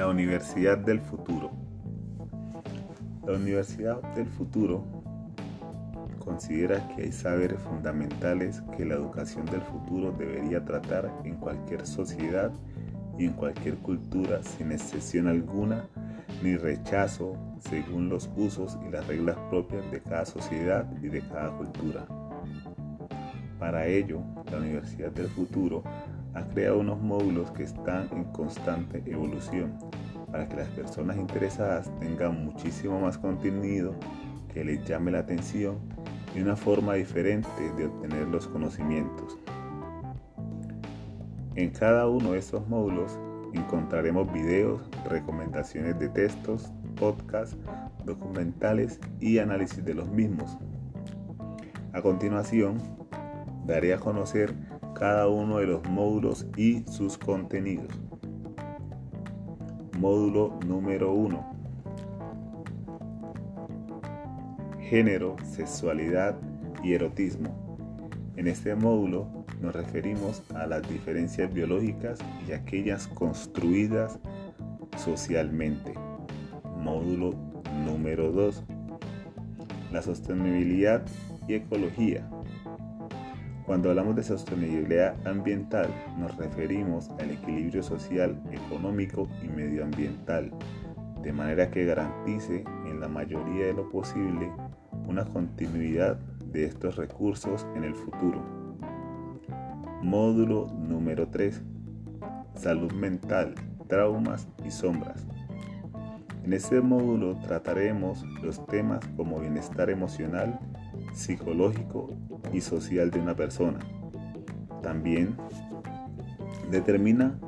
La Universidad del Futuro. La Universidad del Futuro considera que hay saberes fundamentales que la educación del futuro debería tratar en cualquier sociedad y en cualquier cultura sin excepción alguna ni rechazo según los usos y las reglas propias de cada sociedad y de cada cultura. Para ello, la Universidad del Futuro ha creado unos módulos que están en constante evolución para que las personas interesadas tengan muchísimo más contenido que les llame la atención y una forma diferente de obtener los conocimientos. En cada uno de estos módulos encontraremos videos, recomendaciones de textos, podcasts, documentales y análisis de los mismos. A continuación, daré a conocer cada uno de los módulos y sus contenidos. Módulo número 1. Género, sexualidad y erotismo. En este módulo nos referimos a las diferencias biológicas y aquellas construidas socialmente. Módulo número 2. La sostenibilidad y ecología. Cuando hablamos de sostenibilidad ambiental, nos referimos al equilibrio social, económico y medioambiental, de manera que garantice en la mayoría de lo posible una continuidad de estos recursos en el futuro. Módulo número 3. Salud mental, traumas y sombras. En este módulo trataremos los temas como bienestar emocional, psicológico y social de una persona. También determina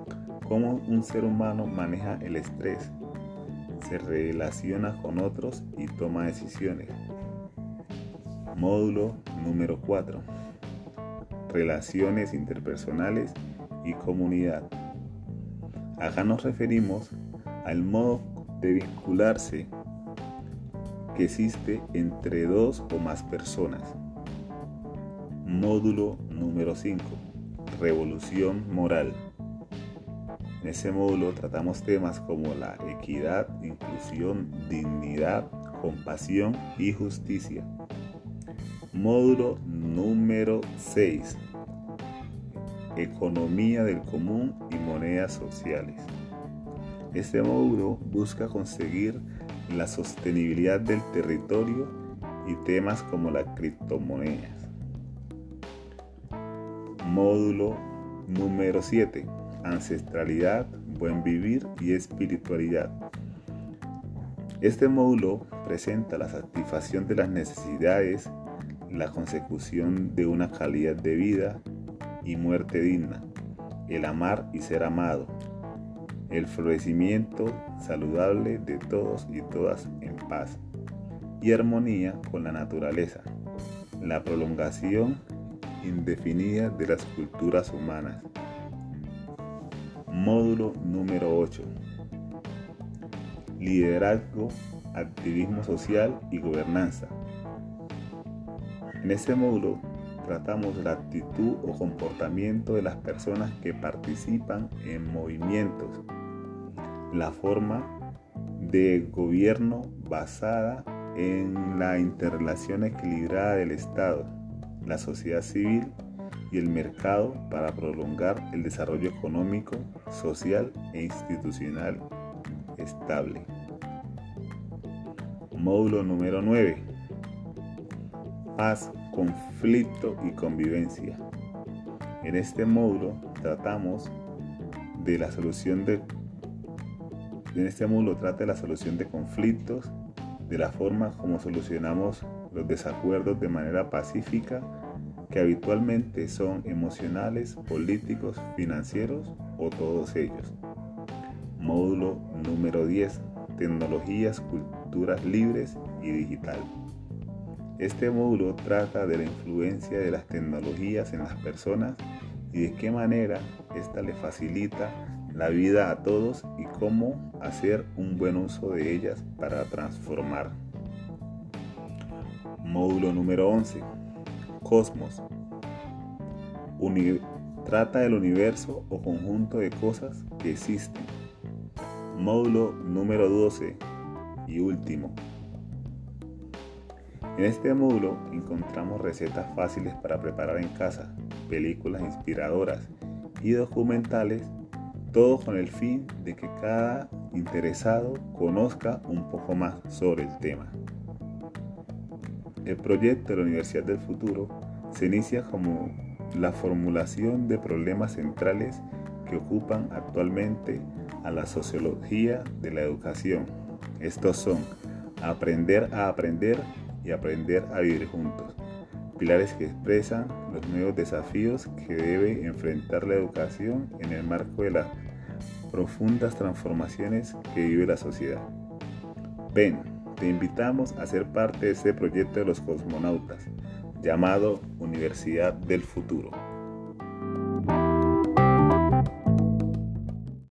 cómo un ser humano maneja el estrés, se relaciona con otros y toma decisiones. Módulo número 4. Relaciones interpersonales y comunidad. Acá nos referimos al modo de vincularse que existe entre dos o más personas. Módulo número 5. Revolución moral. En ese módulo tratamos temas como la equidad, inclusión, dignidad, compasión y justicia. Módulo número 6. Economía del común y monedas sociales. Este módulo busca conseguir la sostenibilidad del territorio y temas como las criptomonedas. Módulo número 7. Ancestralidad, buen vivir y espiritualidad. Este módulo presenta la satisfacción de las necesidades, la consecución de una calidad de vida y muerte digna, el amar y ser amado, el florecimiento saludable de todos y todas en paz y armonía con la naturaleza, la prolongación indefinida de las culturas humanas. Módulo número 8. Liderazgo, activismo social y gobernanza. En este módulo tratamos la actitud o comportamiento de las personas que participan en movimientos la forma de gobierno basada en la interrelación equilibrada del Estado, la sociedad civil y el mercado para prolongar el desarrollo económico, social e institucional estable. Módulo número 9. Paz, conflicto y convivencia. En este módulo tratamos de la solución de en este módulo trata la solución de conflictos, de la forma como solucionamos los desacuerdos de manera pacífica, que habitualmente son emocionales, políticos, financieros o todos ellos. Módulo número 10. Tecnologías, culturas libres y digital. Este módulo trata de la influencia de las tecnologías en las personas y de qué manera esta le facilita la vida a todos y cómo hacer un buen uso de ellas para transformar. Módulo número 11. Cosmos. trata del universo o conjunto de cosas que existen. Módulo número 12 y último. En este módulo encontramos recetas fáciles para preparar en casa, películas inspiradoras y documentales, todo con el fin de que cada interesado conozca un poco más sobre el tema. El proyecto de la Universidad del Futuro se inicia como la formulación de problemas centrales que ocupan actualmente a la sociología de la educación. Estos son aprender a aprender y aprender a vivir juntos. Pilares que expresan los nuevos desafíos que debe enfrentar la educación en el marco de las profundas transformaciones que vive la sociedad. Ven, te invitamos a ser parte de este proyecto de los cosmonautas, llamado Universidad del Futuro.